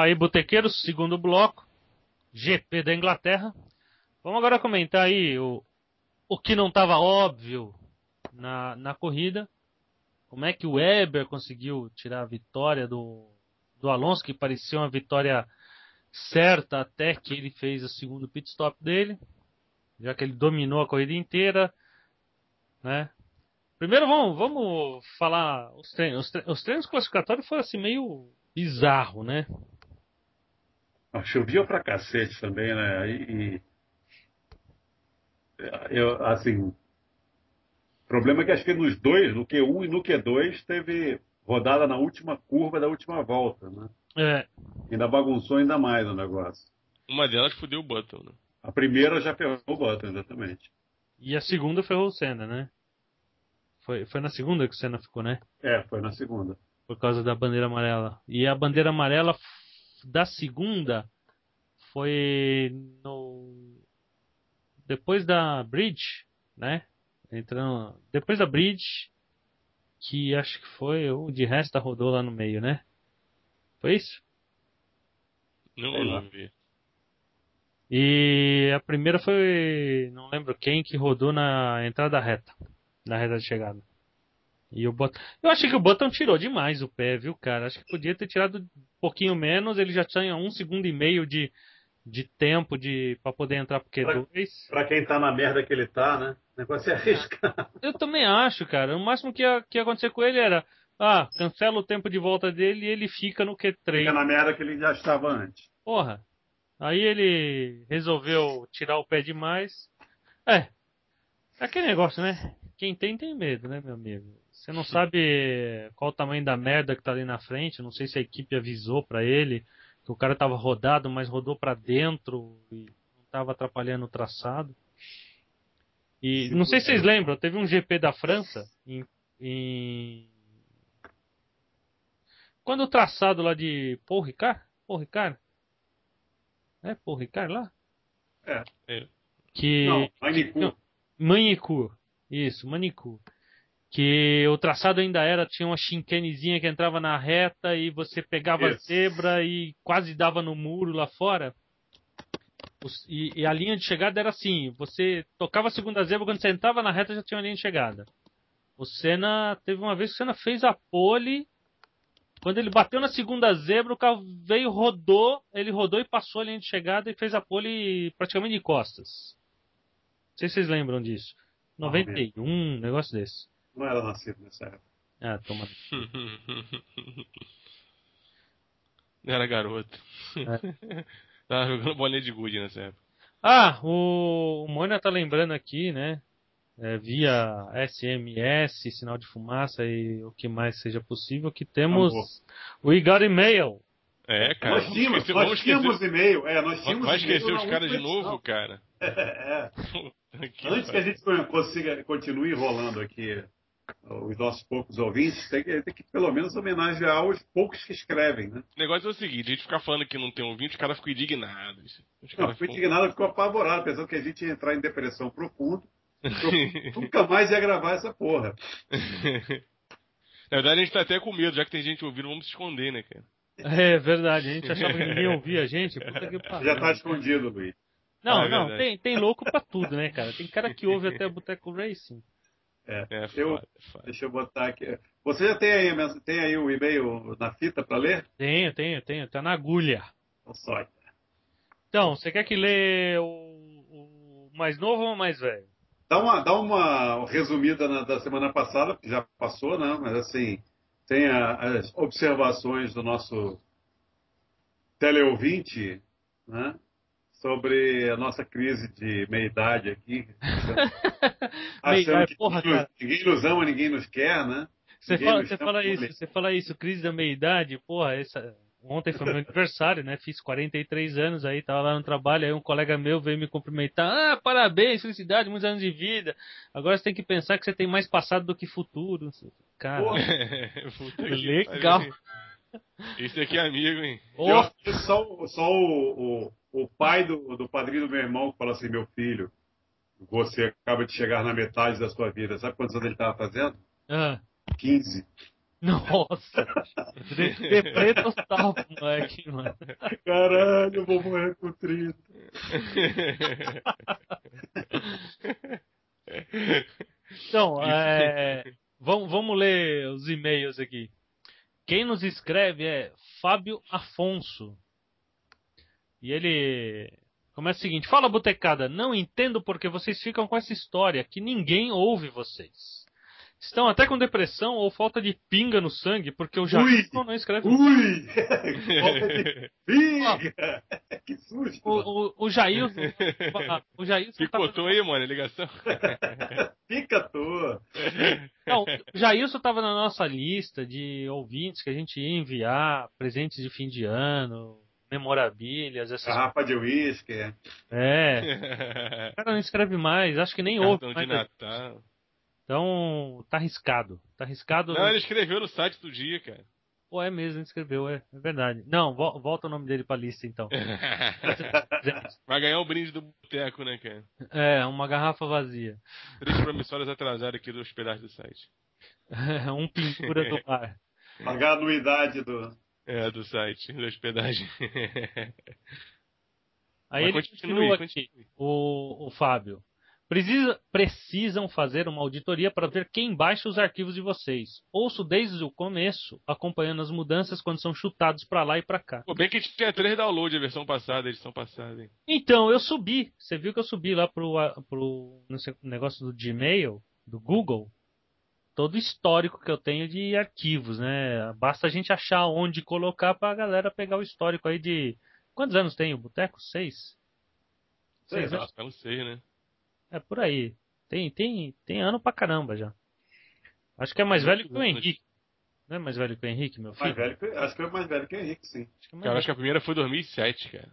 Aí, Botequeiros, segundo bloco, GP da Inglaterra. Vamos agora comentar aí o, o que não estava óbvio na, na corrida. Como é que o Weber conseguiu tirar a vitória do, do Alonso, que parecia uma vitória certa até que ele fez o segundo pit stop dele, já que ele dominou a corrida inteira, né? Primeiro vamos, vamos falar os treinos. Os treinos, os treinos classificatórios foram assim meio bizarro, né? Chovia pra cacete também, né? E, eu, assim, o problema é que acho que nos dois, no Q1 e no Q2, teve rodada na última curva da última volta, né? É. Ainda bagunçou ainda mais o negócio. Uma delas fudeu o Button, né? A primeira já ferrou o Button, exatamente. E a segunda ferrou o Senna, né? Foi, foi na segunda que o Senna ficou, né? É, foi na segunda. Por causa da bandeira amarela. E a bandeira amarela da segunda foi no. Depois da Bridge, né? Entrando. Depois da Bridge, que acho que foi o de resta rodou lá no meio, né? Foi isso? Não, não vi. E a primeira foi. Não lembro quem que rodou na entrada reta. Na reta de chegada. E o Button. Eu achei que o Button tirou demais o pé, viu, cara? Acho que podia ter tirado um pouquinho menos. Ele já tinha um segundo e meio de, de tempo de para poder entrar pro Q2. Pra, pra, quem tá na merda que ele tá, né? O negócio é arriscar. Eu também acho, cara. O máximo que ia, que ia acontecer com ele era. Ah, cancela o tempo de volta dele e ele fica no Q3. Fica na merda que ele já estava antes. Porra. Aí ele resolveu tirar o pé demais. É. É aquele negócio, né? Quem tem, tem medo, né, meu amigo? Você não sabe qual o tamanho da merda que tá ali na frente. Não sei se a equipe avisou para ele que o cara tava rodado, mas rodou para dentro e não tava atrapalhando o traçado. E não sei se vocês lembram, teve um GP da França em, em... quando o traçado lá de Paul Ricard, Paul Ricard, é Paul Ricard lá? É. é. Que não, Manicourt. Manicourt. Isso, Manicourt que o traçado ainda era, tinha uma chincanezinha que entrava na reta e você pegava a zebra e quase dava no muro lá fora. E, e, a linha de chegada era assim, você tocava a segunda zebra, quando você entrava na reta já tinha uma linha de chegada. O Senna, teve uma vez que o Senna fez a pole, quando ele bateu na segunda zebra, o carro veio, rodou, ele rodou e passou a linha de chegada e fez a pole praticamente de costas. Não sei se vocês lembram disso. 91, um negócio desse. Não era nascido nessa época. Ah, toma. Não era garoto. É. Tava jogando bolinha de gude nessa época. Ah, o, o Mônia tá lembrando aqui, né? É, via SMS, sinal de fumaça e o que mais seja possível, que temos o We Got Email. É, cara. Nós tínhamos, esquecer, nós tínhamos e-mail. É, nós tínhamos Vai esquecer os caras de novo, cara? É. Antes que a gente consiga, continue enrolando aqui os nossos poucos ouvintes, tem que, tem que pelo menos homenagear os poucos que escrevem, né? O negócio é o seguinte, a gente ficar falando que não tem ouvinte, os caras ficam indignados. Os não, ficou indignado, ficou apavorado, pensando que a gente ia entrar em depressão profunda. nunca mais ia gravar essa porra. Na verdade, a gente tá até com medo, já que tem gente ouvindo, vamos se esconder, né, cara? É verdade, a gente achava que ninguém ouvia a gente. Já tá escondido, Luiz. Não, ah, é não, tem, tem louco pra tudo, né, cara? Tem cara que ouve até Boteco Racing. É, é eu, foda, foda. Deixa eu botar aqui. Você já tem aí, tem aí o e-mail na fita para ler? Tenho, tenho, tenho. Tá na agulha. Então, só. Então, você quer que lê o, o mais novo ou o mais velho? Dá uma, dá uma resumida na, da semana passada, que já passou, né? Mas assim, tem a, as observações do nosso teleouvinte, né? Sobre a nossa crise de meia-idade aqui. Achando que porra, ninguém, ninguém, nos ama, ninguém nos quer, né? Você fala, você fala isso, você fala isso, crise da meia-idade, porra, essa... Ontem foi meu aniversário, né? Fiz 43 anos aí, tava lá no trabalho, aí um colega meu veio me cumprimentar. Ah, parabéns, felicidade, muitos anos de vida. Agora você tem que pensar que você tem mais passado do que futuro. Cara, legal. Esse aqui é amigo, hein? Oh. só, só o, o, o pai do, do padrinho do meu irmão fala assim: meu filho, você acaba de chegar na metade da sua vida. Sabe quantos anos ele estava fazendo? Ah. 15. Nossa! Deprê total, moleque, mano. Caralho, eu vou morrer com 30. então, é, vamos, vamos ler os e-mails aqui. Quem nos escreve é Fábio Afonso. E ele começa o seguinte: Fala, botecada, não entendo porque vocês ficam com essa história que ninguém ouve vocês. Estão até com depressão ou falta de pinga no sangue, porque o Jailson não escreve. Ui! falta de pinga! que susto! O, o, o Jailson. O Jailson Picotou tava... aí, mano, a ligação. Picatou! Não, o Jailson estava na nossa lista de ouvintes que a gente ia enviar presentes de fim de ano, memorabilias, essas Garrafa de uísque. É. O cara não escreve mais, acho que nem ouve. Cartão de Natal. Então, tá arriscado. Tá arriscado. Não, ele escreveu no site do dia, cara. Pô, é mesmo, ele escreveu, é, é verdade. Não, vo volta o nome dele pra lista, então. Vai ganhar o brinde do boteco, né, cara? É, uma garrafa vazia. Três promissórias atrasadas aqui dos pedaços do site. um pintura do mar. Pagar a anuidade do... É, do site, da hospedagem. Aí Mas ele continua aqui, o, o Fábio. Precisa, precisam fazer uma auditoria para ver quem baixa os arquivos de vocês. Ouço desde o começo, acompanhando as mudanças quando são chutados para lá e para cá. Pô, bem que tinha três downloads a versão passada, a edição passada. Hein? Então, eu subi. Você viu que eu subi lá pro, pro negócio do Gmail, do Google, todo o histórico que eu tenho de arquivos, né? Basta a gente achar onde colocar para a galera pegar o histórico aí de. Quantos anos tem o Boteco? Seis? Seis, Seis anos? Não sei, né? É por aí. Tem, tem, tem ano pra caramba já. Acho que é mais velho que o Henrique. Não é mais velho que o Henrique, meu filho? Mais velho que, acho que é mais velho que o Henrique, sim. Acho que, é cara, acho que a primeira foi 2007, cara.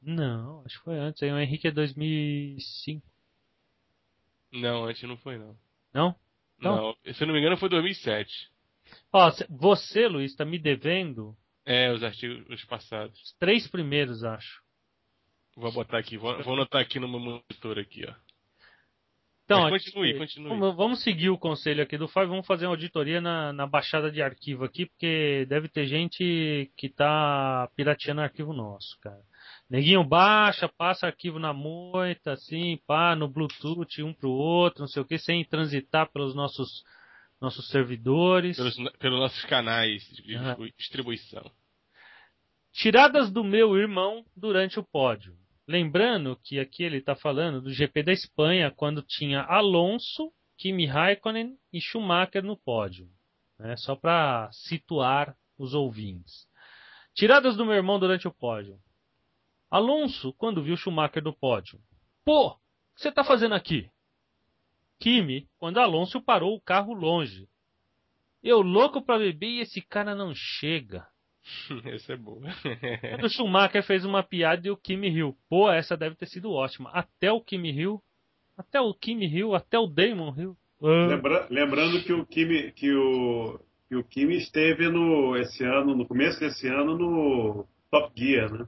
Não, acho que foi antes. Aí o Henrique é 2005. Não, antes não foi, não. Não? Não, não se eu não me engano foi 2007. Ó, você, Luiz, tá me devendo... É, os artigos passados. Os três primeiros, acho. Vou botar aqui, vou, vou anotar aqui no meu monitor aqui, ó. Então, continue, continue. Vamos seguir o conselho aqui do Fábio, vamos fazer uma auditoria na, na baixada de arquivo aqui, porque deve ter gente que tá pirateando arquivo nosso, cara. Neguinho baixa, passa arquivo na moita, assim, pá, no Bluetooth, um pro outro, não sei o que, sem transitar pelos nossos, nossos servidores. Pelos, pelos nossos canais de uhum. distribuição. Tiradas do meu irmão durante o pódio. Lembrando que aqui ele está falando do GP da Espanha, quando tinha Alonso, Kimi Raikkonen e Schumacher no pódio. Né? Só para situar os ouvintes. Tiradas do meu irmão durante o pódio. Alonso, quando viu Schumacher no pódio. Pô, o que você está fazendo aqui? Kimi, quando Alonso parou o carro longe. Eu louco para beber e esse cara não chega. Essa é boa. o Schumacher fez uma piada e o Kimi riu. Pô, essa deve ter sido ótima. Até o Kimi riu. Até o Kimi riu, até o Damon riu. Ah. Lembra, lembrando que o Kimi, que o, que o Kimi esteve no esse ano, no começo desse ano no Top Gear, né?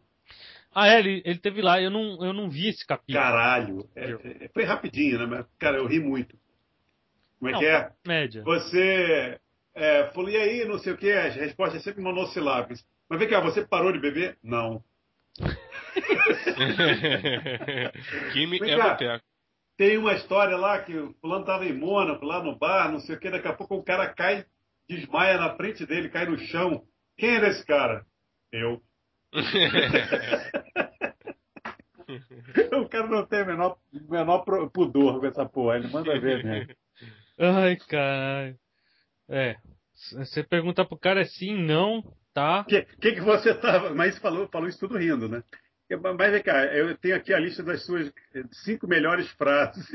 Ah, é, ele, ele teve lá, eu não, eu não vi esse capítulo. Caralho, é, é, foi rapidinho, né? Mas, cara, eu ri muito. Como é não, que é? Média. Você é, falou, e aí, não sei o que, a resposta é sempre monossilábicas. Mas vem cá, você parou de beber? Não. Kimi é boteco. Tem uma história lá que o fulano tava em Mônaco, lá no bar, não sei o que, daqui a pouco o cara cai, desmaia na frente dele, cai no chão. Quem era esse cara? Eu. o cara não tem o menor, menor pudor com essa porra, ele manda ver mesmo. Ai, caralho. É. Você pergunta pro cara assim, não, tá? O que, que, que você tava. Mas falou, falou isso tudo rindo, né? Mas vem cá, eu tenho aqui a lista das suas cinco melhores frases.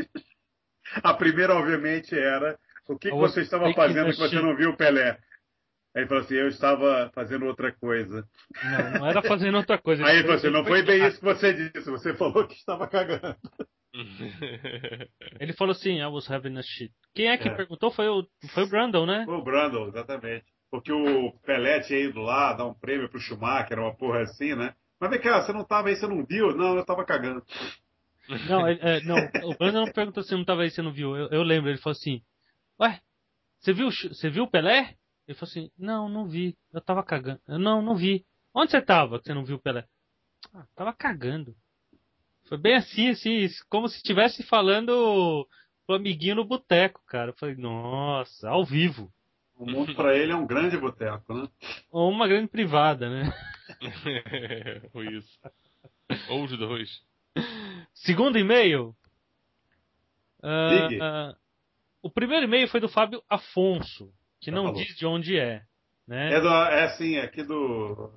A primeira, obviamente, era o que, que você estava fazendo que você não viu o Pelé? Aí ele falou assim, eu estava fazendo outra coisa. Não, não era fazendo outra coisa. Aí ele falou assim, não foi bem isso que você disse, você falou que estava cagando. Ele falou assim, I was having a shit. Quem é que é. perguntou? Foi o, foi o Brandon, né? Foi o Brandon, exatamente. Porque o Pelé tinha ido lá dar um prêmio pro Schumacher, uma porra assim, né? Mas vem cá, você não tava aí, você não viu? Não, eu tava cagando. Não, é, não o Brandon não perguntou se não tava aí, você não viu. Eu, eu, lembro, ele falou assim, ué, você viu, você viu o Pelé? Ele falou assim: Não, não vi. Eu tava cagando. Eu, não, não vi. Onde você tava que você não viu o Pelé? Ah, tava cagando. Foi bem assim, assim, como se estivesse falando pro amiguinho no boteco, cara. Eu falei, nossa, ao vivo. O mundo para ele é um grande boteco, né? Ou uma grande privada, né? Ou isso. Ou os dois. Segundo e-mail. Uh, uh, o primeiro e-mail foi do Fábio Afonso, que Já não falou. diz de onde é. Né? É, do, é sim, é aqui do.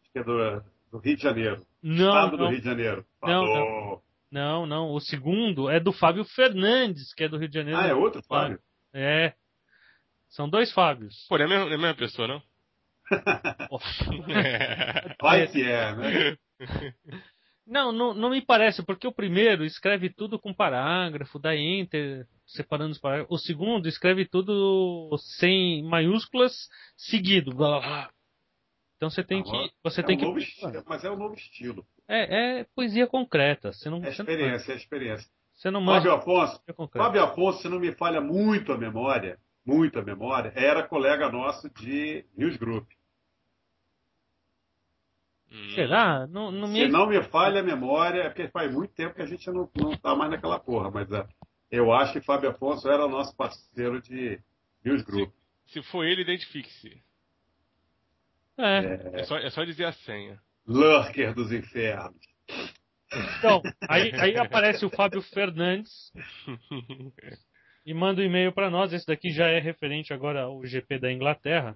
Acho que é do, do Rio de Janeiro. Não. Estado não. do Rio de Janeiro. Não, não, não, não. O segundo é do Fábio Fernandes, que é do Rio de Janeiro. Ah, é outro Fábio? É. São dois Fábios. Pô, é a mesma, é a mesma pessoa, não? Vai que é, né? Não, não, não me parece, porque o primeiro escreve tudo com parágrafo, dá enter, separando os parágrafos. O segundo escreve tudo sem maiúsculas, seguido. Blá, blá. Então você tem que. Você é tem um que. Estilo, mas é um novo estilo. É, é poesia concreta. Você não, é experiência, não... é experiência. Você não. Fábio Afonso, Fábio Afonso, se não me falha muito a memória, muito a memória, era colega nosso de News Group. Hum. Será? Não, não me... Se não me falha a memória, é porque faz muito tempo que a gente não, não tá mais naquela porra, mas é, eu acho que Fábio Afonso era o nosso parceiro de News Group. Se, se for ele, identifique-se. É. É. é. só, é só dizer a senha. Lurker dos infernos. Então, aí, aí aparece o Fábio Fernandes e manda um e-mail para nós. Esse daqui já é referente agora ao GP da Inglaterra.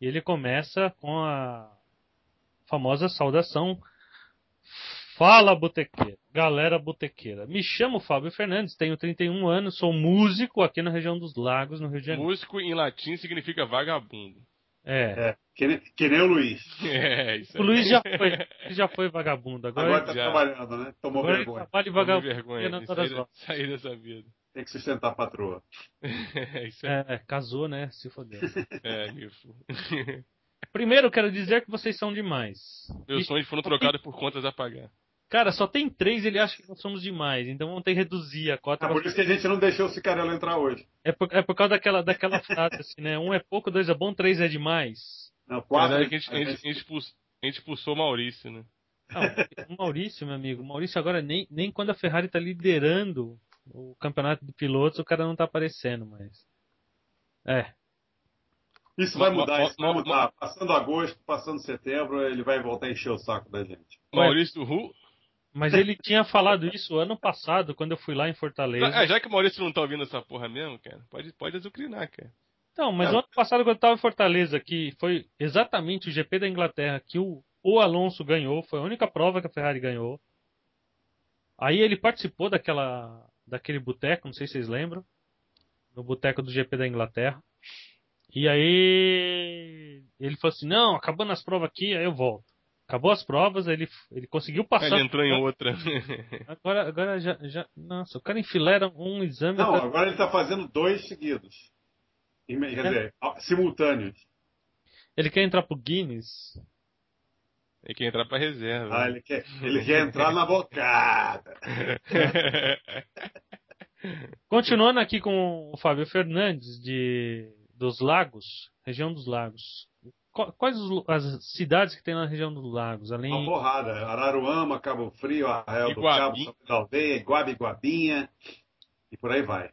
E ele começa com a famosa saudação. Fala, botequeira, galera botequeira. Me chamo Fábio Fernandes, tenho 31 anos, sou músico aqui na região dos Lagos, no Rio de Janeiro. Músico em latim significa vagabundo. É. é que, nem, que, nem, o Luiz. É, isso o Luiz já foi, já foi vagabundo. Agora, agora tá já. trabalhando, né? Tomou agora vergonha. Trabalha vagabundo. vergonha. Sair, sair dessa vida. Tem que sustentar a patroa. é, isso é. casou, né? Se fodeu. É, Nilfo. Primeiro, quero dizer que vocês são demais. Meus sonhos foram trocados por contas a pagar. Cara, só tem três ele acha que nós somos demais, então vamos ter que reduzir a cota. É por isso que a gente não deixou o Cicarello entrar hoje. É por, é por causa daquela, daquela frase assim, né? Um é pouco, dois é bom, três é demais. Não, quatro. É que a gente, a, gente, a, gente expulsou, a gente expulsou o Maurício, né? Não, o Maurício, meu amigo, o Maurício agora nem, nem quando a Ferrari tá liderando o campeonato de pilotos, o cara não tá aparecendo, mas. É. Isso vai mudar, isso vai mudar. Passando agosto, passando setembro, ele vai voltar a encher o saco da gente. Maurício Ru? Mas ele tinha falado isso ano passado, quando eu fui lá em Fortaleza. Ah, já que o Maurício não tá ouvindo essa porra mesmo, cara, pode, pode azucrinar, cara. Então, mas é. ano passado, quando eu tava em Fortaleza, que foi exatamente o GP da Inglaterra que o, o Alonso ganhou, foi a única prova que a Ferrari ganhou. Aí ele participou daquela, daquele boteco, não sei se vocês lembram, no boteco do GP da Inglaterra. E aí ele falou assim, não, acabando as provas aqui, aí eu volto. Acabou as provas, ele, ele conseguiu passar. Ele entrou em outra. Agora, agora já, já. Nossa, o cara enfilera um exame. Não, pra... agora ele está fazendo dois seguidos. Quer é. dizer, simultâneos. Ele quer entrar pro Guinness. Ele quer entrar pra reserva. Ah, ele quer, ele quer entrar na bocada. Continuando aqui com o Fábio Fernandes, de dos lagos, região dos lagos. Quais as cidades que tem na região dos lagos? Além... Uma porrada. Araruama, Cabo Frio, Arraial do Cabo, São Pedro Aldeia, Iguabe, Iguabinha e por aí vai.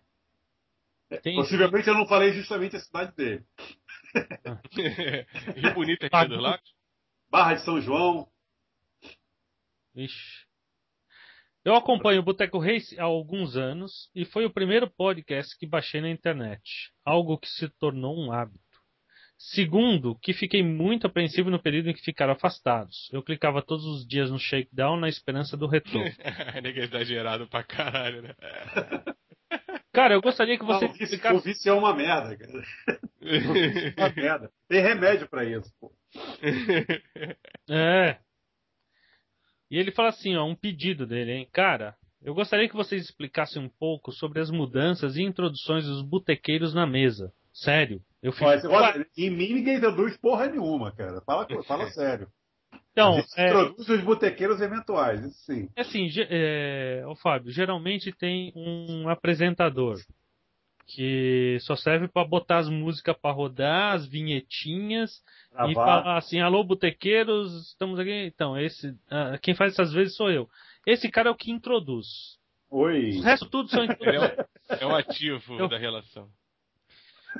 Tem... Possivelmente eu não falei justamente a cidade dele. Rio Bonito é dos Lagos? Barra de São João. Ixi. Eu acompanho o Boteco Race há alguns anos e foi o primeiro podcast que baixei na internet, algo que se tornou um hábito. Segundo, que fiquei muito apreensivo no período em que ficaram afastados. Eu clicava todos os dias no shakedown na esperança do retorno. Ninguém é exagerado pra caralho, né? Cara, eu gostaria que você não, explicasse... O vício é uma merda, cara. é uma merda. Tem remédio para isso, pô. É. E ele fala assim, ó, um pedido dele, hein? Cara, eu gostaria que vocês explicassem um pouco sobre as mudanças e introduções dos botequeiros na mesa. Sério. Eu fiz... Olha, olha, em mim ninguém introduz porra nenhuma, cara. Fala, fala sério. Então, é... introduz os botequeiros eventuais, isso sim. É assim, é, o Fábio, geralmente tem um apresentador. que só serve para botar as músicas para rodar, as vinhetinhas Gravar. e falar assim: alô, botequeiros, estamos aqui. Então, esse, ah, quem faz essas vezes sou eu. Esse cara é o que introduz. Oi. O resto tudo são Ele é introduções. o, é o ativo Eu- da relação.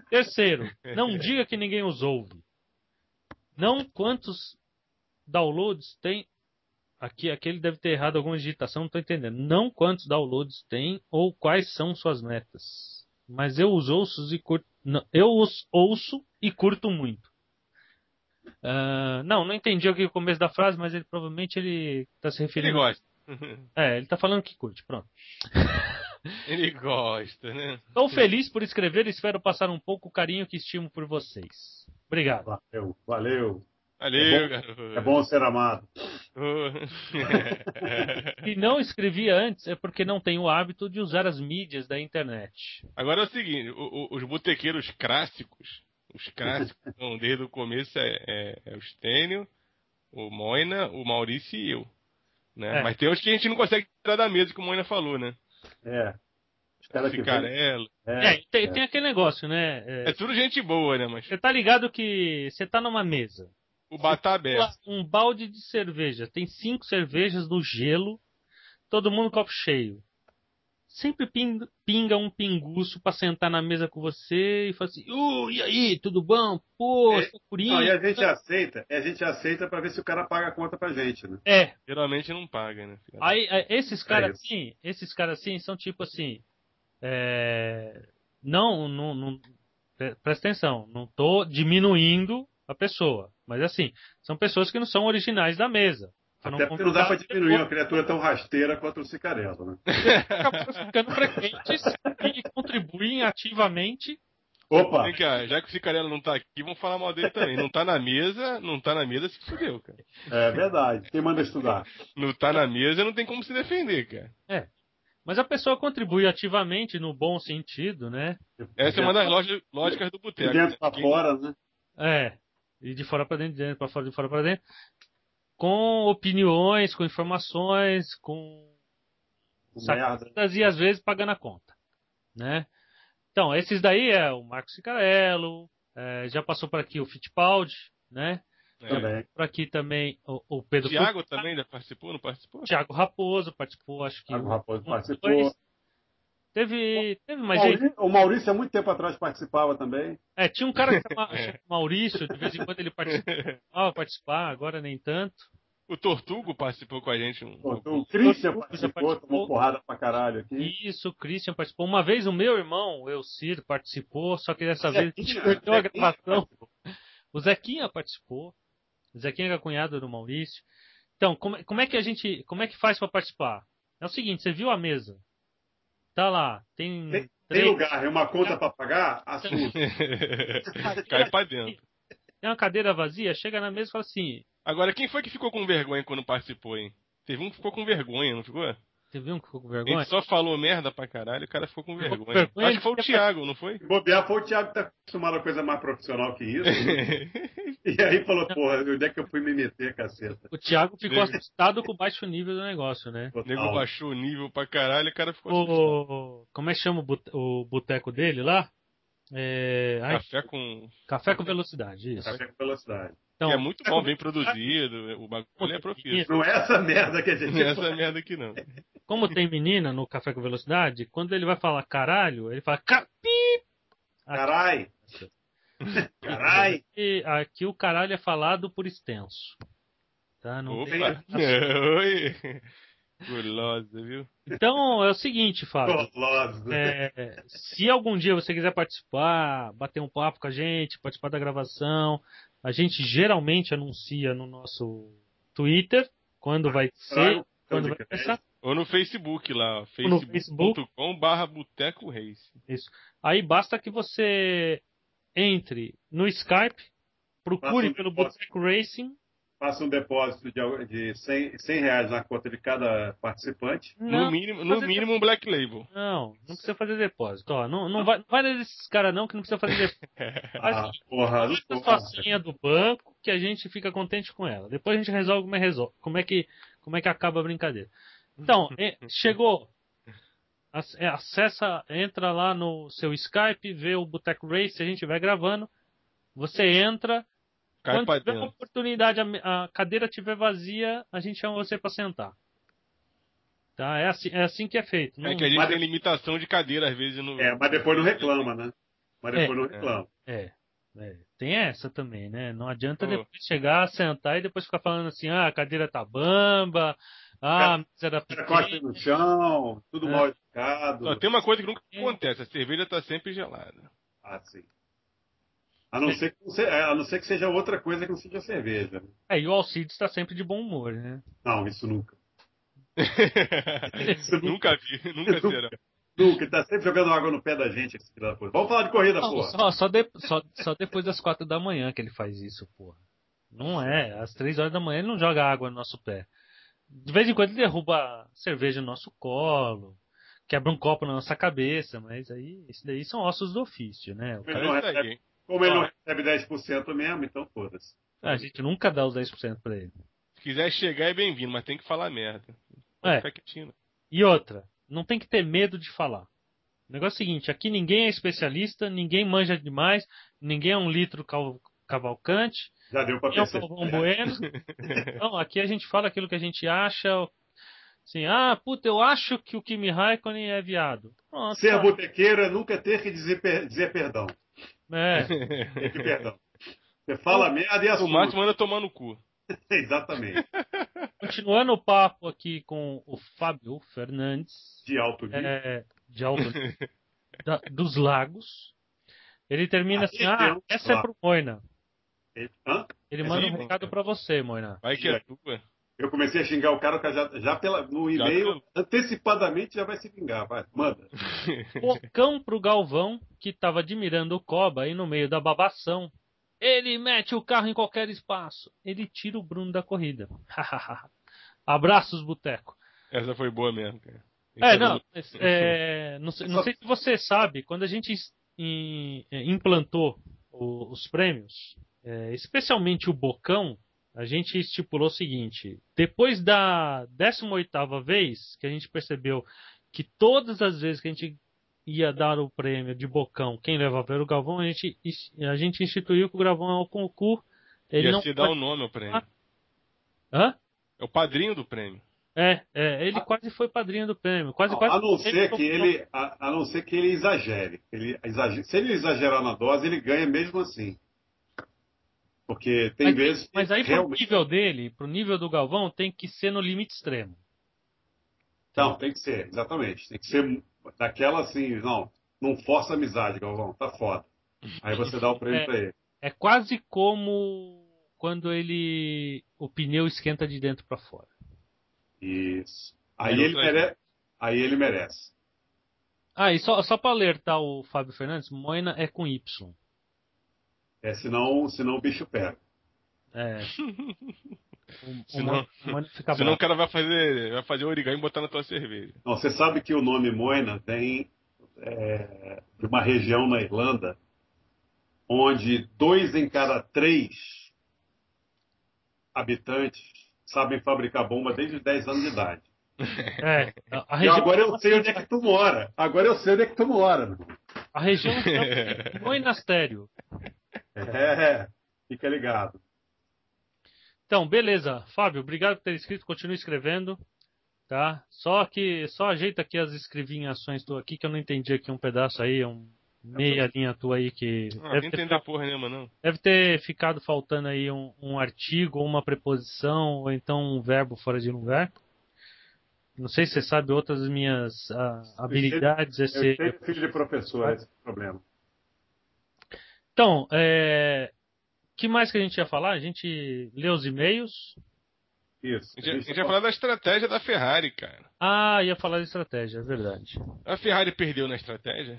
Terceiro, não diga que ninguém os ouve. Não quantos downloads tem. Aqui, aqui ele deve ter errado alguma digitação, não estou entendendo. Não quantos downloads tem ou quais são suas metas. Mas eu os ouço e curto. não, eu os ouço e curto muito. Ah, não, não entendi aqui o começo da frase, mas ele provavelmente ele está se Ele referindo. gosta. É, ele está falando que curte, pronto. Ele gosta, né? Estou feliz por escrever e espero passar um pouco o carinho que estimo por vocês. Obrigado. Valeu, valeu. Valeu, É garoto. É bom ser amado. Se não escrevi antes é porque não tenho o hábito de usar as mídias da internet. Agora é o seguinte, o- o- os botequeiros clássicos, os clássicos, então, desde o começo é, é, é o Stênio, o Moina, o Maurício e eu. Né? É. Mas tem uns que a gente não consegue tirar da mesa, que o Moina falou, né? É. Ficarello. É, É, tem, é. tem aquele negócio, né? É, É tudo gente boa, né? Mas Você tá ligado que você tá numa mesa. O bar tá aberto. Um balde de cerveja. Tem cinco cervejas no gelo. Todo mundo copo cheio. Sempre pinga, um pinguço pra sentar na mesa com você e fala assim: uh, e aí, tudo bom? Pô, É, curinho. e a gente aceita, a gente aceita pra ver se o cara paga a conta pra gente, né? É, Geralmente não paga, né? Aí, é, esses caras isso. assim, esses caras assim são tipo assim, é, não, não, não- pre- presta atenção, não tô diminuindo a pessoa, mas assim, são pessoas que não são originais da mesa. Até porque não dá pra convidadas diminuir uma depois, criatura tão rasteira quanto o Cicarello, né? acabam ficando frequentes e contribuem ativamente. Opa! Vem cá, já que o Cicarello não tá aqui, vamos falar mal dele também. Não tá na mesa, não tá na mesa, se fudeu, cara. É verdade. Quem manda estudar? Não tá na mesa, não tem como se defender, cara. Mas a pessoa contribui ativamente no bom sentido, né? Essa é uma das lógicas, do De boteco. dentro pra Quem- fora, né? É. E de fora para dentro, de dentro para fora, de fora para dentro. Com opiniões, com informações, com sacadas e às vezes pagando a conta, né? Então, esses daí é o Marcos Cicarello, é, já passou por aqui o Fittipaldi, né? É. Também. Por aqui também o, o Pedro Tiago também já participou, não participou? Thiago Raposo participou, acho que Thiago um, Raposo um, participou. dois. Teve, teve mais gente. Maurício, o Maurício há muito tempo atrás participava também. É, tinha um cara que chama, chama Maurício, de vez em quando ele participava, participar, agora nem tanto. O Tortugo participou com a gente. Um, O, o Christian participou, participou. tomou porrada pra caralho aqui. Isso, o Christian participou. Uma vez o meu irmão, o Elcir, participou, só que dessa vez a gente Zequinha, perdeu a Zequinha gravação. O Zequinha participou. O Zequinha é cunhado do Maurício. Então, como, como é que a gente. Como é que faz para participar? É o seguinte, você viu a mesa. Tá lá, tem. Tem, tem lugar, é uma conta pra pagar? Assusta. Cai pra dentro. Tem uma cadeira vazia, chega na mesa e fala assim. Agora, quem foi que ficou com vergonha quando participou, hein? Teve um que ficou com vergonha, não ficou? Você viu que ficou com vergonha? gente só falou merda pra caralho, o cara ficou com vergonha. vergonha, Acho que foi o ele- Thiago, não foi? Bobear, foi o Thiago que tá acostumado a coisa mais profissional que isso. E aí falou, porra, onde é que eu fui me meter, caceta? O Thiago ficou Nego- assustado com o baixo nível do negócio, né? O nego baixou o nível pra caralho, o cara ficou assustado. O, como é que chama o boteco dele lá? É, ai, Café com. café com velocidade, isso. Café com velocidade. Então, é muito bom, bem produzido, o bagulho é profício. Não é essa merda que a gente Não é essa merda aqui não. como tem menina no café com velocidade, quando ele vai falar caralho, ele fala ca- pi. Carai! Carai! E aqui o caralho é falado por extenso. Tá? Não tem- Opa! Oi! Gulosa, viu? Então é o seguinte, Fábio. Goloso. É, se algum dia você quiser participar, bater um papo com a gente, participar da gravação, a gente geralmente anuncia no nosso Twitter quando vai ser, quando vai começar. Ou no Facebook lá, Ou no facebook.com barra Boteco Race. Isso. Aí basta que você entre no Skype, procure pelo. Boteco Racing. Faça um depósito de, de 100, 100 reais na conta de cada participante. No mínimo, no mínimo um Black Label. Não, não precisa fazer depósito. Ó, não, não, vai, não vai nesses caras não que não precisa fazer depósito. Ah, porra, não sua senha do banco que a gente fica contente com ela. Depois a gente resolve como é, resol- como é que como é que acaba a brincadeira. Então, é, chegou é, acessa, entra lá no seu Skype, vê o Boteco Race, se a gente estiver gravando, você entra, Cai quando tiver dentro. oportunidade, a, a cadeira estiver vazia, a gente chama você para sentar. Tá? É assim, é assim que é feito. É Não- que a gente Mas- tem limitação de cadeira, às vezes, no. É, mas depois não reclama, né? Mas depois não reclama. É, é. Tem essa também, né? Não adianta Pô. depois chegar, sentar e depois ficar falando assim, ah, a cadeira tá bamba, ah, a mesa era costa pequena. no chão, tudo É. mal educado. Tem uma coisa que nunca É. acontece, a cerveja tá sempre gelada. Ah, sim. A não, ser que, é, a não ser que seja outra coisa que não seja cerveja. É, e o Alcides está sempre de bom humor, né? Não, isso nunca. nunca vi, nunca será. Nunca. Ele tá sempre jogando água no pé da gente. esse filho da puta. Vamos falar de corrida, Não, porra. só, só, de- só- só depois das quatro da manhã que ele faz isso, porra. Não é, às três horas da manhã ele não joga água no nosso pé. De vez em quando ele derruba cerveja no nosso colo, quebra um copo na nossa cabeça, mas aí, isso daí são ossos do ofício, né? O cara- não É isso recebe-. Como ele não recebe 10% mesmo, então foda-se. a gente nunca dá os 10% pra ele. Se quiser chegar é bem-vindo, mas tem que falar merda. É. E outra, não tem que ter medo de falar. O negócio é o seguinte, aqui ninguém é especialista, ninguém manja demais, ninguém é um litro cal- cavalcante, Já deu pra ninguém é um Bueno. Não, aqui a gente fala aquilo que a gente acha. Assim, ah, puta, eu acho que o Kimi Raikkonen é viado. Pronto, Ser tá. botequeiro é nunca ter que dizer, per- dizer perdão. É, Ter que perdão. Você fala merda e O assume. máximo manda tomar no cu. Exatamente. continuando o papo aqui com o Fábio Fernandes, De alto nível. é, de alto da- dos Lagos. Ele termina Ah, assim, ah, é essa é lá. pro Moina. Hã? Ele manda um recado pra você, Moina. Vai que é tua. Eu comecei a xingar o cara que já, já pela, no e-mail, Já antecipadamente já vai se vingar. Vai, manda. Bocão pro Galvão, que tava admirando o Coba aí no meio da babação. Ele mete o carro em qualquer espaço. Ele tira o Bruno da corrida. Abraços, Boteco. Essa foi boa mesmo, cara. É, não, é, não, sei, não sei se você sabe, quando a gente é, implantou os prêmios, é, especialmente o Bocão, a gente estipulou o seguinte: depois da 18ª vez que a gente percebeu que todas as vezes que a gente ia dar o prêmio de Bocão, quem levava era o Galvão, a gente, a gente instituiu que o Galvão é o concurso. Ele Ia não se dar o nome ao prêmio. Hã? É o padrinho do prêmio. É, é, ele quase foi padrinho do prêmio. Quase, quase A não ser foi- que ele, a, a não ser que ele exagere. Ele exagere. Se ele exagerar na dose, ele ganha mesmo assim. Porque tem mas, vezes mas aí pro realmente. nível dele, pro nível do Galvão, tem que ser no limite extremo. Não, tem que ser, exatamente. Tem que ser daquela assim, não, não força a amizade, Galvão, tá foda. Aí você dá o prêmio É. pra ele. É quase como quando ele o pneu esquenta de dentro para fora. Isso. Aí ele merece. Aí ele merece. Ah, e só, só para alertar o Fábio Fernandes, Moina é com Y. É, senão, senão o bicho pega. É. O, Senão- o Moina fica Senão o bravo. cara vai fazer, vai fazer origami e botar na tua cerveja. Não, você sabe que o nome Moina tem é, de uma região na Irlanda onde dois em cada três habitantes sabem fabricar bomba desde os 10 anos de idade. É, a, a E agora eu sei onde é que tu mora. Agora eu sei onde é que tu mora. a região é Moinastério. É, fica ligado. Então, beleza. Fábio, obrigado por ter escrito, continue escrevendo. Tá? Só que só ajeita aqui as escrevinhações tu aqui que eu não entendi aqui um pedaço aí, um meia linha tua aí que Ah, deve não ter, entender porra nenhuma, não. deve ter ficado faltando aí um, um artigo, ou uma preposição, ou então um verbo fora de lugar. Não sei se você sabe outras minhas ah, habilidades. Eu Esse... tenho filho de professor, esse é problema. Então, é... que mais que a gente ia falar? A gente lê os e-mails. Isso. A gente, a gente vai falar da estratégia da Ferrari, cara. Ah, ia falar de estratégia, é verdade. A Ferrari perdeu na estratégia?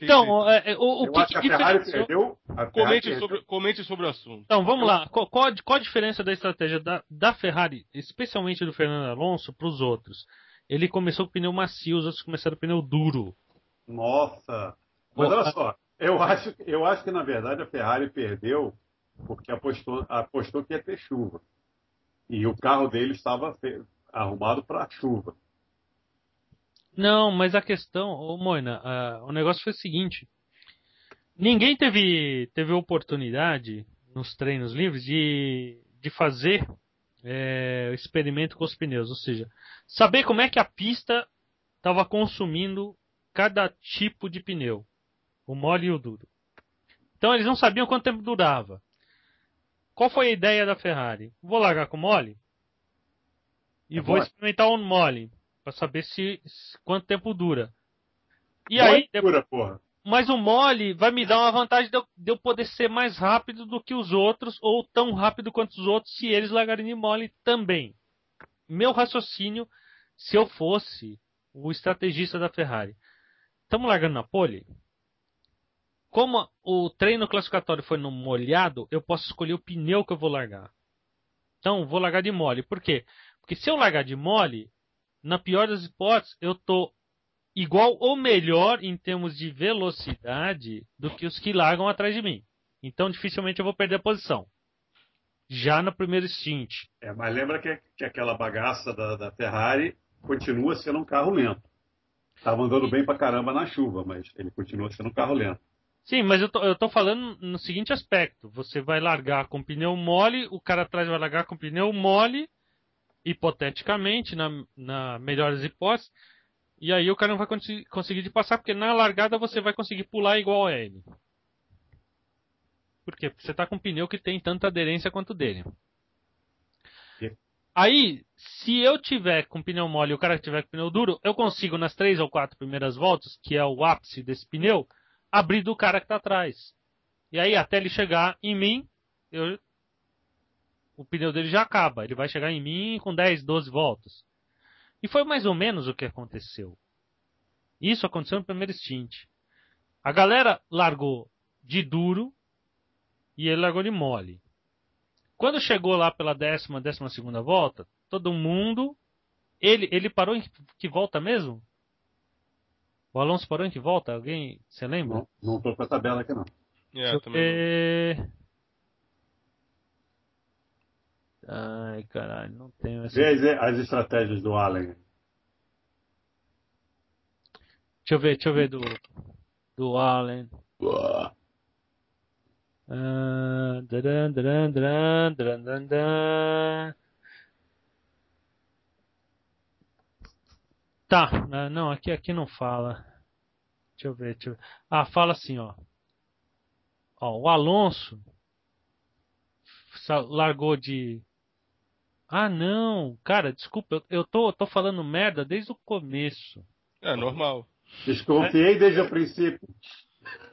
Então, é, é, o, o que, que a Ferrari diferenciou- perdeu. A Ferrari Comente perdeu. sobre, comente sobre o assunto. Então, vamos lá. Qual, qual, a- qual a diferença da estratégia da, da Ferrari, especialmente do Fernando Alonso, para os outros? Ele começou com pneu macio, os outros começaram com pneu duro. Nossa! Mas olha só, eu acho, eu acho que na verdade a Ferrari perdeu porque apostou, apostou que ia ter chuva. E o carro dele estava arrumado para chuva. Não, mas a questão, ô Moina, o negócio foi o seguinte: ninguém teve, teve oportunidade nos treinos livres de, de fazer é, o experimento com os pneus, ou seja, saber como é que a pista estava consumindo cada tipo de pneu, o mole e o duro. Então eles não sabiam quanto tempo durava. Qual foi a ideia da Ferrari? Vou largar com mole e é vou mole. experimentar o um mole para saber se, se, quanto tempo dura. E mole aí, dura, porra. Mas o mole vai me dar uma vantagem de eu, de eu, poder ser mais rápido do que os outros, ou tão rápido quanto os outros, se eles largarem de mole também. Meu raciocínio, se eu fosse o estrategista da Ferrari. Estamos largando na pole? Como o treino classificatório foi no molhado, eu posso escolher o pneu que eu vou largar. Então, vou largar de mole. Por quê? Porque se eu largar de mole, na pior das hipóteses, eu tô igual ou melhor em termos de velocidade do que os que largam atrás de mim. Então dificilmente eu vou perder a posição. Já no primeiro stint. É, mas lembra que, que aquela bagaça da, da, Ferrari continua sendo um carro lento. Estava andando bem pra caramba na chuva, mas ele continua sendo um carro lento. Sim, mas eu tô, eu tô falando no seguinte aspecto. Você vai largar com pneu mole, o cara atrás vai largar com pneu mole, hipoteticamente, na, na melhores hipóteses, e aí o cara não vai conseguir de passar, porque na largada você vai conseguir pular igual a ele. Por quê? Porque você está com um pneu que tem tanta aderência quanto dele. Aí, se eu tiver com pneu mole e o cara tiver com pneu duro, eu consigo nas três ou quatro primeiras voltas, que é o ápice desse pneu, abrir do cara que está atrás. E aí, até ele chegar em mim, eu... o pneu dele já acaba. Ele vai chegar em mim com 10, 12 voltas. E foi mais ou menos o que aconteceu. Isso aconteceu no primeiro stint. A galera largou de duro e ele largou de mole. Quando chegou lá pela décima, décima segunda volta, todo mundo. Ele, ele parou em que volta mesmo? O Alonso parou em que volta? Alguém. Você lembra? Não, não tô com a tabela aqui não. É, também não. Ai, caralho, não tenho essa. Vê as estratégias do Allen. Deixa eu ver, deixa eu ver do. Do Allen. Uh, daran, daran, daran, daran. Tá, ah, não, aqui, aqui não fala. Deixa eu ver, deixa eu ver. Ah, fala assim, ó. Ó, o Alonso largou de ah, não, cara, desculpa, eu, eu tô, tô falando merda desde o começo. É normal. Desconfiei desde o princípio.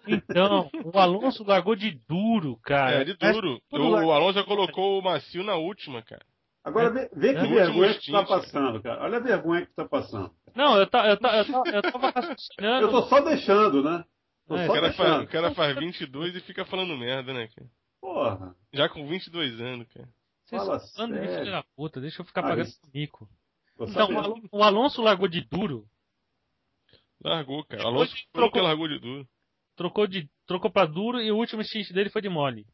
Então, o Alonso largou de duro, cara. É, de duro. É, o, o Alonso já colocou o macio na última, cara. Agora vê, vê que é. vergonha que tu tá passando, cara. Olha a vergonha que tu tá passando. Não, eu, tá, eu, tá, eu, tá, eu tava raciocinando. Eu tô só deixando, né? Tô é, só o, cara faz, o cara faz 22 e fica falando merda, né, cara? Porra. Já com 22 anos, cara. Vocês Fala falando de filho da puta, deixa eu ficar ah, pagando isso... mico. Então, o Alonso largou de duro. Largou, cara. O Alonso trocou, largou de duro. Trocou, de, trocou pra duro e o último stint dele foi de mole.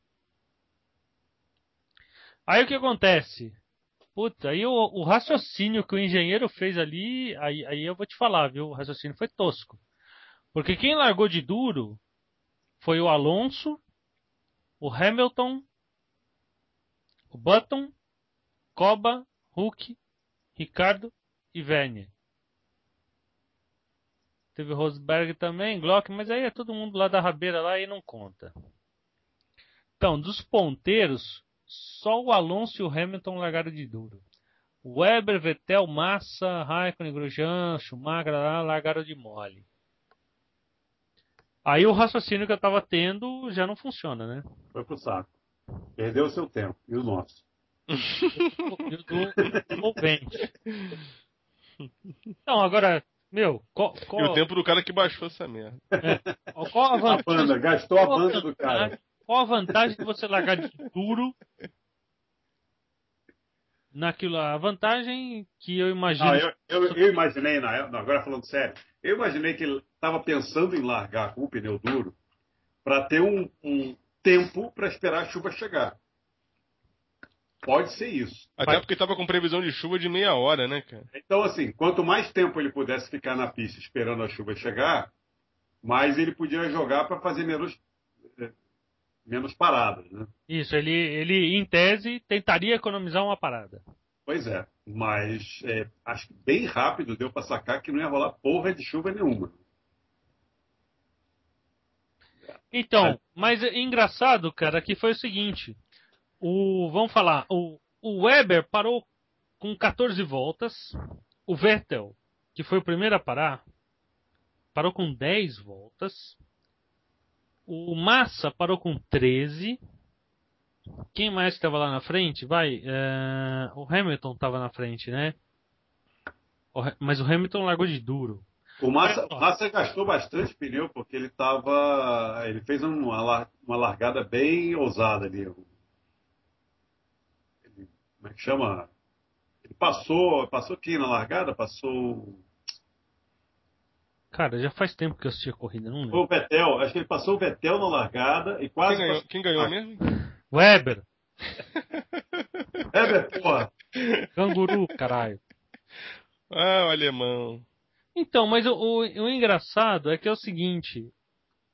Aí o que acontece? Puta, aí o, o, raciocínio que o engenheiro fez ali, aí, aí eu vou te falar, viu? O raciocínio foi tosco. Porque quem largou de duro foi o Alonso, o Hamilton o Button, Coba, Hulk, Ricardo e Werner. Teve Rosberg também, Glock, mas aí é todo mundo lá da rabeira lá e não conta. Então, dos ponteiros, só o Alonso e o Hamilton largaram de duro. Weber, Vettel, Massa, Raikkonen, Grosjean, Schumacher lá, largaram de mole. Aí o raciocínio que eu tava tendo já não funciona, né? Foi pro saco. Perdeu o seu tempo e o nosso. Envolvente. Então, agora, meu, qual, qual... E o tempo do cara que baixou essa merda. É, qual a? A banda, gastou a banda do cara. Qual a vantagem de você largar de duro naquilo? A vantagem que eu imagino. Não, eu, eu, eu, imaginei, na, agora falando sério, eu imaginei que ele estava pensando em largar com o pneu duro para ter um, um, tempo para esperar a chuva chegar. Pode ser isso. Até Vai. porque estava com previsão de chuva de meia hora, né, cara? Então, assim, quanto mais tempo ele pudesse ficar na pista esperando a chuva chegar, mais ele podia jogar para fazer menos, menos paradas, né? Isso, ele, ele, em tese, tentaria economizar uma parada. Pois é, mas é, acho que bem rápido deu para sacar que não ia rolar porra de chuva nenhuma. Então, mas é engraçado, cara, que foi o seguinte. O, vamos falar, o, o Weber parou com 14 voltas. O Vettel, que foi o primeiro a parar, parou com 10 voltas. O Massa parou com 13. Quem mais estava lá na frente? Vai, é, o Hamilton estava na frente, né? O, mas o Hamilton largou de duro. O Massa, Massa gastou bastante pneu porque ele estava, ele fez uma, uma largada bem ousada ali. Ele, como é que chama? Ele passou, passou quem na largada? Passou Cara, já faz tempo que eu assisti a corrida, não lembro. Foi o Vettel, acho que ele passou o Vettel na largada e quase. Quem ganhou, quem ganhou mesmo? Weber. Weber, porra. Canguru, caralho. Ah, o alemão. Então, mas o, o, o, engraçado é que é o seguinte: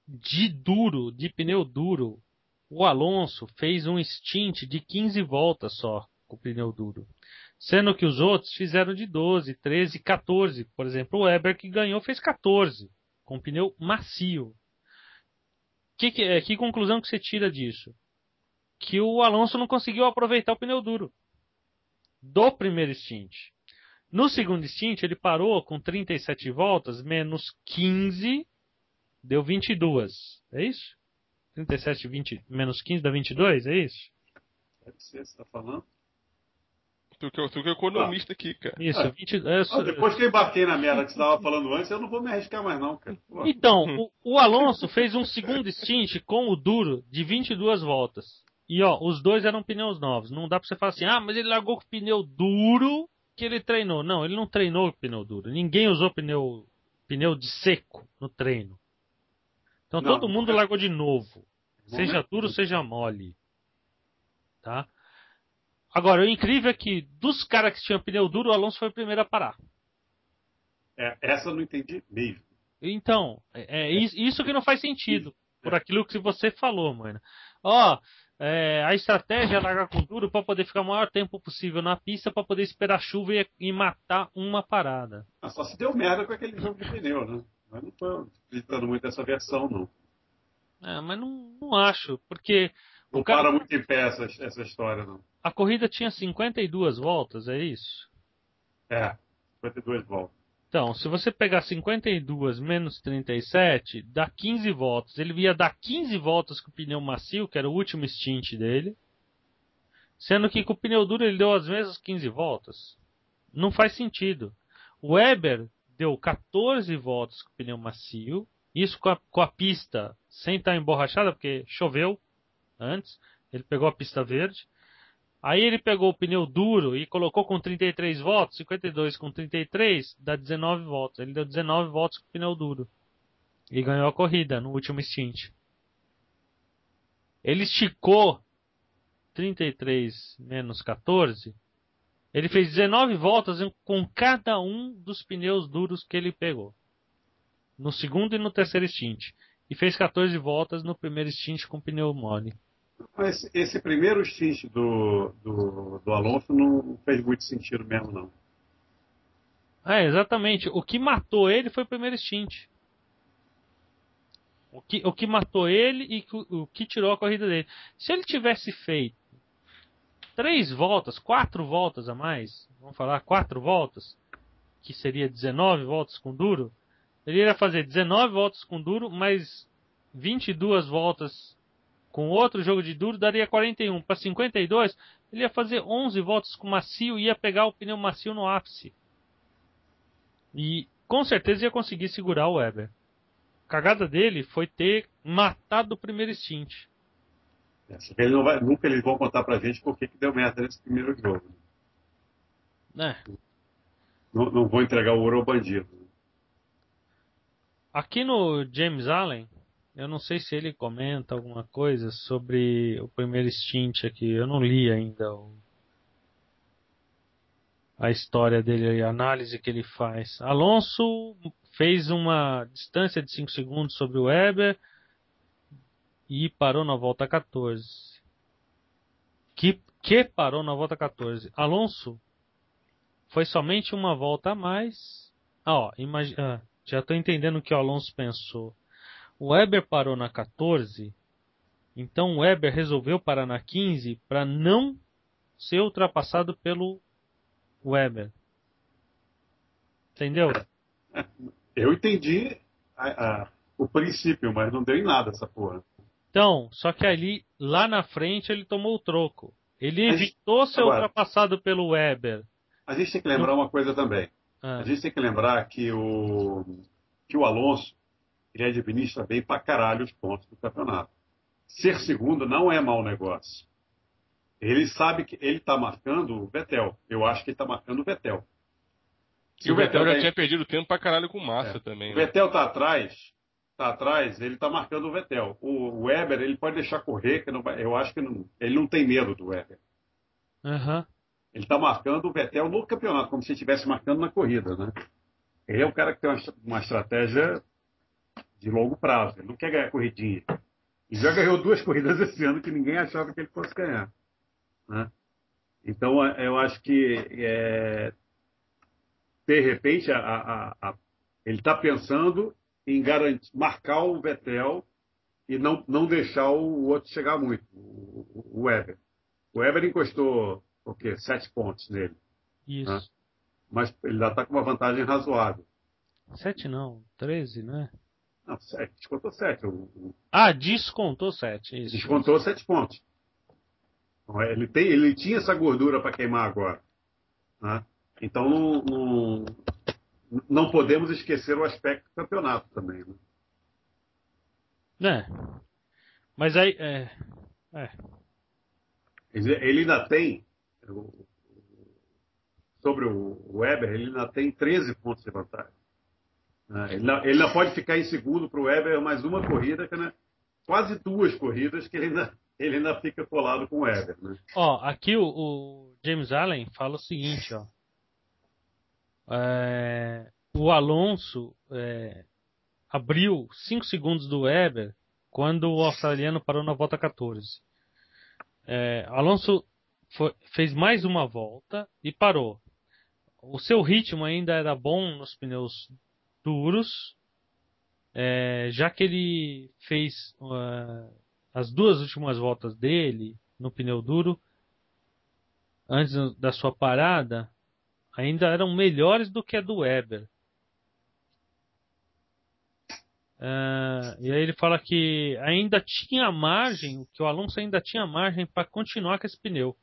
de duro, de pneu duro, o Alonso fez um stint de 15 voltas só com o pneu duro. Sendo que os outros fizeram de 12, 13, 14. Por exemplo, o Weber que ganhou fez 14, com pneu macio. Que, que, é, que conclusão que você tira disso? Que o Alonso não conseguiu aproveitar o pneu duro do primeiro stint. No segundo stint, ele parou com 37 voltas, menos 15, deu 22. É isso? 37, 20, menos 15 dá 22, é isso? Pode ser, você está falando? Tu que, tu que é economista ah. aqui, cara. Isso, ah. 20, é, ah, depois que eu embarquei na merda que você estava falando antes, eu não vou me arriscar mais não, cara. Pô. Então, o, o, Alonso fez um segundo stint com o duro de 22 voltas. E ó, os dois eram pneus novos. Não dá pra você falar assim, ah, mas ele largou com pneu duro que ele treinou. Não, ele não treinou com pneu duro. Ninguém usou pneu, pneu de seco no treino. Então não, todo mundo é... largou de novo. Seja duro, seja mole. Tá? Agora, o incrível é que dos caras que tinham pneu duro, o Alonso foi o primeiro a parar. É, essa eu não entendi mesmo. Então, é, é isso que não faz sentido. Por aquilo que você falou, mano. Ó, é, a estratégia é largar com duro para poder ficar o maior tempo possível na pista para poder esperar a chuva e, e, matar uma parada. Ah, só se deu merda com aquele jogo de pneu, né? Mas não tô acreditando muito nessa versão, não. É, mas não, não acho, porque. Não cara... para muito em pé essa, essa história, não. A corrida tinha 52 voltas, é isso? É, 52 voltas. Então, se você pegar 52 menos 37, dá 15 voltas. Ele ia dar 15 voltas com o pneu macio, que era o último stint dele. Sendo que com o pneu duro ele deu as mesmas 15 voltas. Não faz sentido. O Weber deu 14 voltas com o pneu macio. Isso com a, com a pista sem estar emborrachada, porque choveu antes. Ele pegou a pista verde. Aí ele pegou o pneu duro e colocou com 33 volts, 52 com 33, dá 19 volts. Ele deu 19 volts com o pneu duro. E ganhou a corrida no último stint. Ele esticou 33 menos 14. Ele fez 19 voltas com cada um dos pneus duros que ele pegou. No segundo e no terceiro stint. E fez 14 voltas no primeiro stint com pneu mole. Mas esse primeiro stint do, do, do Alonso não fez muito sentido mesmo, não. É, exatamente. O que matou ele foi o primeiro stint. O que, o que matou ele e o, o que tirou a corrida dele. Se ele tivesse feito três voltas, quatro voltas a mais, vamos falar quatro voltas, que seria 19 voltas com duro, ele iria fazer 19 voltas com duro, mais 22 voltas com outro jogo de duro, daria 41 para 52. Ele ia fazer 11 voltas com macio e ia pegar o pneu macio no ápice. E com certeza ia conseguir segurar o Weber. A cagada dele foi ter matado o primeiro stint. É, ele não vai, nunca eles vão contar pra gente por que deu merda nesse primeiro jogo. É. Não, não vou entregar o ouro ao bandido. Aqui no James Allen, eu não sei se ele comenta alguma coisa sobre o primeiro stint aqui. Eu não li ainda o, a história dele, a análise que ele faz. Alonso fez uma distância de 5 segundos sobre o Weber e parou na volta 14. Que, que parou na volta 14. Alonso foi somente uma volta a mais. Ah, ó, imagina, ah, já estou entendendo o que o Alonso pensou. O Weber parou na 14, então o Weber resolveu parar na 15 para não ser ultrapassado pelo Weber. Entendeu? Eu entendi a, a, o princípio, mas não deu em nada essa porra. Então, só que ali, lá na frente, ele tomou o troco. Ele evitou ser Agora, ultrapassado pelo Weber. A gente tem que lembrar uma coisa também. Ah. A gente tem que lembrar que o, que o Alonso ele administra bem pra caralho os pontos do campeonato. Ser segundo não é mau negócio. Ele sabe que ele está marcando o Vettel. Eu acho que ele está marcando o Vettel. Se o, o Vettel, Vettel já tem... tinha perdido tempo pra caralho com massa é. também. O né? Vettel tá atrás, tá atrás, ele tá marcando o Vettel. O Weber, ele pode deixar correr, que não vai, eu acho que não, ele não tem medo do Weber. Uhum. Ele tá marcando o Vettel no campeonato, como se estivesse marcando na corrida, né? Ele é um cara que tem uma, uma estratégia de longo prazo. Ele não quer ganhar corridinha. E já ganhou duas corridas esse ano que ninguém achava que ele fosse ganhar. Né? Então, eu acho que é, de repente, a, a, a, ele está pensando em garantir, marcar o Vettel e não, não deixar o outro chegar muito, o, o Weber. O Weber encostou o quê? Sete pontos nele. Isso. Né? Mas ele já está com uma vantagem razoável. Sete não, treze, né? Não, sete. Descontou sete. O, Ah, descontou sete. Isso, descontou isso. sete pontos. Então, ele, tem, ele tinha essa gordura para queimar agora. Né? Então não, não, não, podemos esquecer o aspecto do campeonato também. Né? É. Mas aí. É, é. Ele ainda tem. Sobre o Weber, ele ainda tem 13 pontos de vantagem. Né? Ele não, ele pode ficar em segundo para o Weber mais uma corrida, né, quase duas corridas que ele ainda, ele ainda fica colado com o Weber. Né? Ó, aqui o, o James Allen fala o seguinte, ó. É, o Alonso é, abriu 5 segundos do Weber quando o australiano parou na volta 14. É, Alonso foi, fez mais uma volta e parou. O seu ritmo ainda era bom nos pneus duros, é, já que ele fez uh, as duas últimas voltas dele no pneu duro antes da sua parada, ainda eram melhores do que a do Weber. Uh, e aí ele fala que ainda tinha margem, que o Alonso ainda tinha margem para continuar com esse pneu.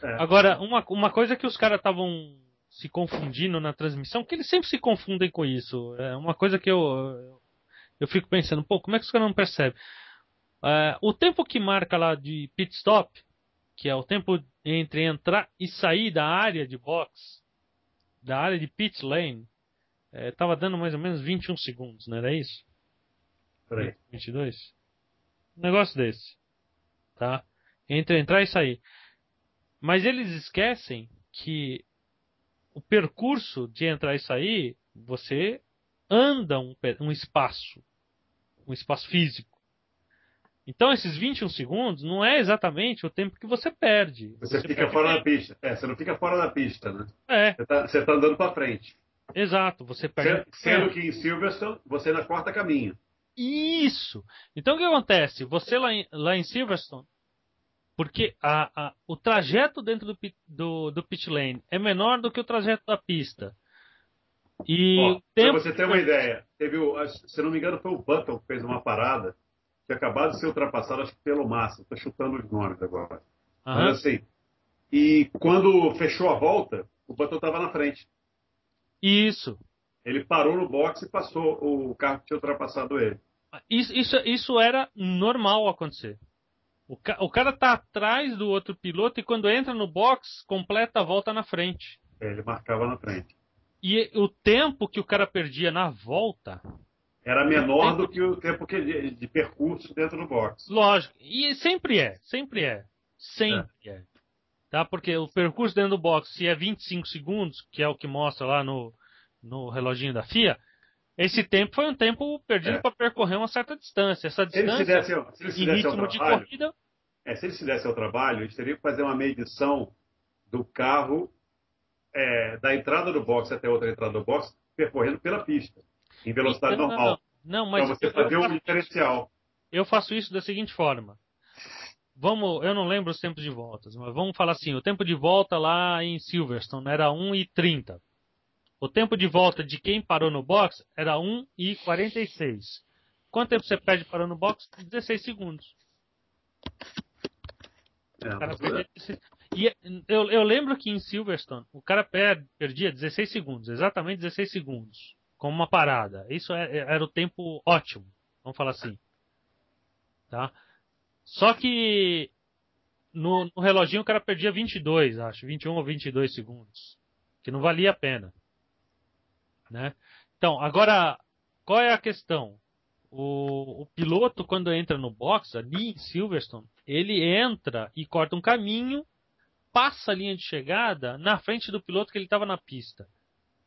É. Agora, uma, uma coisa que os caras estavam se confundindo na transmissão, que eles sempre se confundem com isso. É uma coisa que eu, eu fico pensando, pô, como é que os caras não percebem? Uh, o tempo que marca lá de pit stop, que é o tempo entre entrar e sair da área de box, da área de pit lane, estava é, dando mais ou menos 21 segundos, não era isso? Peraí. 22? Um negócio desse. Tá? Entre entrar e sair. Mas eles esquecem que o percurso de entrar e sair, você anda um, um espaço, um espaço físico. Então, esses 21 segundos não é exatamente o tempo que você perde. Você, você fica fora da pista. É, você não fica fora da pista, né? É. Você está tá andando para frente. Exato, você perde. Sendo, que em Silverstone, você ainda corta caminho. Isso! Então, o que acontece? Você lá em, lá em Silverstone, porque a, a, o trajeto dentro do, do, do pit lane é menor do que o trajeto da pista. E Ó, tempo... Pra você ter uma ideia, teve o, se não me engano, foi o Button que fez uma parada tinha acabado de ser ultrapassado, acho que pelo Massa. Estou chutando os nomes agora. Uhum. Mas assim, e quando fechou a volta, o Button estava na frente. Isso. Ele parou no box e passou o carro que tinha ultrapassado ele. Isso, isso, isso era normal acontecer. O, ca o cara tá atrás do outro piloto e quando entra no box, completa a volta na frente. É, ele marcava na frente. E o tempo que o cara perdia na volta era menor do que o tempo que de, de, percurso dentro do box. Lógico. E sempre é, sempre é. Sempre é. é. tá? Porque o percurso dentro do box, se é 25 segundos, que é o que mostra lá no, no reloginho da FIA, esse tempo foi um tempo perdido é. para percorrer uma certa distância. Essa distância, se se se ele se em ritmo de corrida... É, se ele se desse ao trabalho, eles teriam que fazer uma medição do carro é, da entrada do box até outra entrada do box, percorrendo pela pista, em velocidade então, normal. Não, não. mas então você fazer um diferencial. Eu faço isso da seguinte forma. Vamos, eu não lembro os tempos de voltas, mas vamos falar assim, o tempo de volta lá em Silverstone era 1 e 30. O tempo de volta de quem parou no box era 1 e 46. Quanto tempo você perde parando no box? 16 segundos. É, e eu, eu, lembro que em Silverstone o cara perdia 16 segundos, exatamente 16 segundos, com uma parada. Isso é, é, era o tempo ótimo, vamos falar assim. Tá? Só que no, no reloginho o cara perdia 22, acho, 21 ou 22 segundos, que não valia a pena. Né? Então, agora, qual é a questão? O, o, piloto, quando entra no box, ali em Silverstone, ele entra e corta um caminho, passa a linha de chegada na frente do piloto que ele estava na pista. O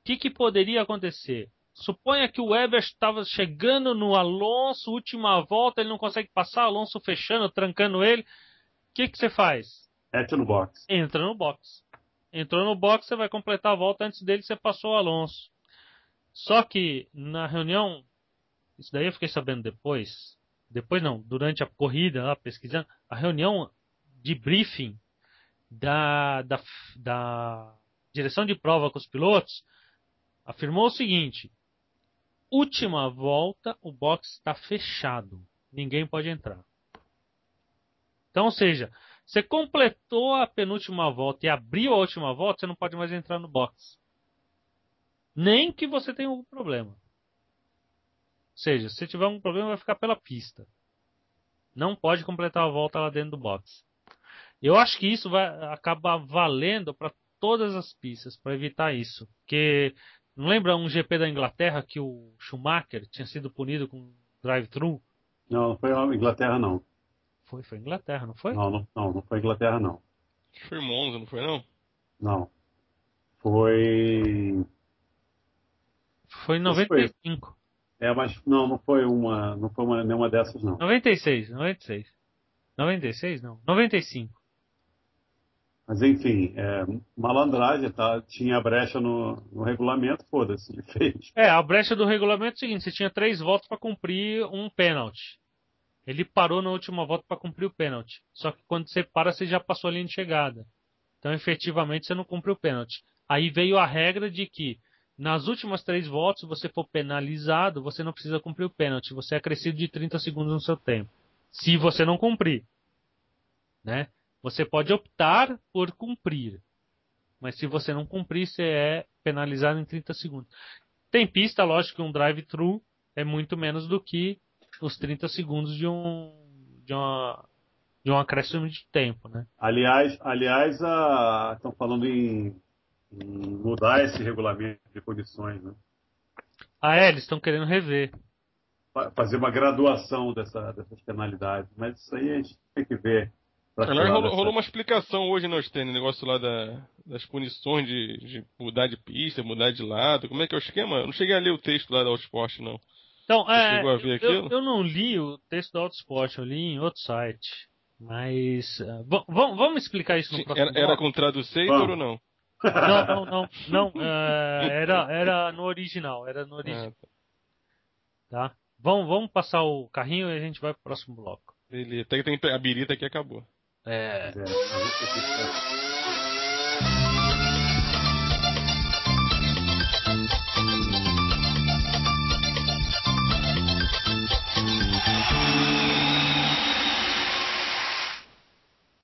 que, que poderia acontecer? Suponha que o Weber estava chegando no Alonso, última volta, ele não consegue passar, Alonso fechando, trancando ele. O que, que você faz? Entra no box. Entra no box. Entrou no box, você vai completar a volta antes dele, você passou o Alonso. Só que na reunião, isso daí eu fiquei sabendo depois, depois não, durante a corrida lá pesquisando, a reunião de briefing da, da, da direção de prova com os pilotos afirmou o seguinte: última volta, o box está fechado. Ninguém pode entrar. Então, ou seja, você completou a penúltima volta e abriu a última volta, você não pode mais entrar no box. Nem que você tenha algum problema. Ou seja, se tiver um problema, vai ficar pela pista. Não pode completar a volta lá dentro do box. Eu acho que isso vai acabar valendo para todas as pistas, para evitar isso. Porque não lembra um GP da Inglaterra que o Schumacher tinha sido punido com drive-thru? Não, não foi a Inglaterra, não. Foi, foi Inglaterra, não foi? Não, não, não, não foi Inglaterra, não. Foi Monza, não foi, não? Não. Foi. Foi em 95. É, mas não, não foi uma, não foi uma, nenhuma dessas, não. 96, 96. 96, não. 95. Mas enfim, é, malandragem, tá? Tinha brecha no, no regulamento, foda-se, ele fez. É, a brecha do regulamento é o seguinte: você tinha três votos para cumprir um pênalti. Ele parou na última volta para cumprir o pênalti. Só que quando você para, você já passou a linha de chegada. Então, efetivamente, você não cumpriu o pênalti. Aí veio a regra de que nas últimas três voltas, se você for penalizado, você não precisa cumprir o pênalti. Você é acrescido de 30 segundos no seu tempo. Se você não cumprir. Né? Você pode optar por cumprir, mas se você não cumprir, você é penalizado em 30 segundos. Tem pista, lógico que um drive-thru é muito menos do que os 30 segundos de um de uma de um acréscimo de tempo, né? Aliás, aliás, estão falando em mudar esse regulamento de condições, né? Ah, é, eles estão querendo rever. Fazer uma graduação dessa, dessas penalidades, mas isso aí a gente tem que ver Aliás, rolou, rolou, uma explicação hoje no Stênio, negócio lá da, das punições de, de, mudar de pista, mudar de lado. Como é que é o esquema? Eu não cheguei a ler o texto lá da Autosport, não. Então, é, eu, eu, não li o texto da Autosport, eu li em outro site. Mas. Uh, vamos explicar isso no próximo Era, era com tradutor ou não? Não, não, não. não uh, era, era no original. Era no original. Ah, tá. tá? Vamos, vamos passar o carrinho e a gente vai pro próximo bloco. Beleza. Tem, tem a birita que acabou. É. é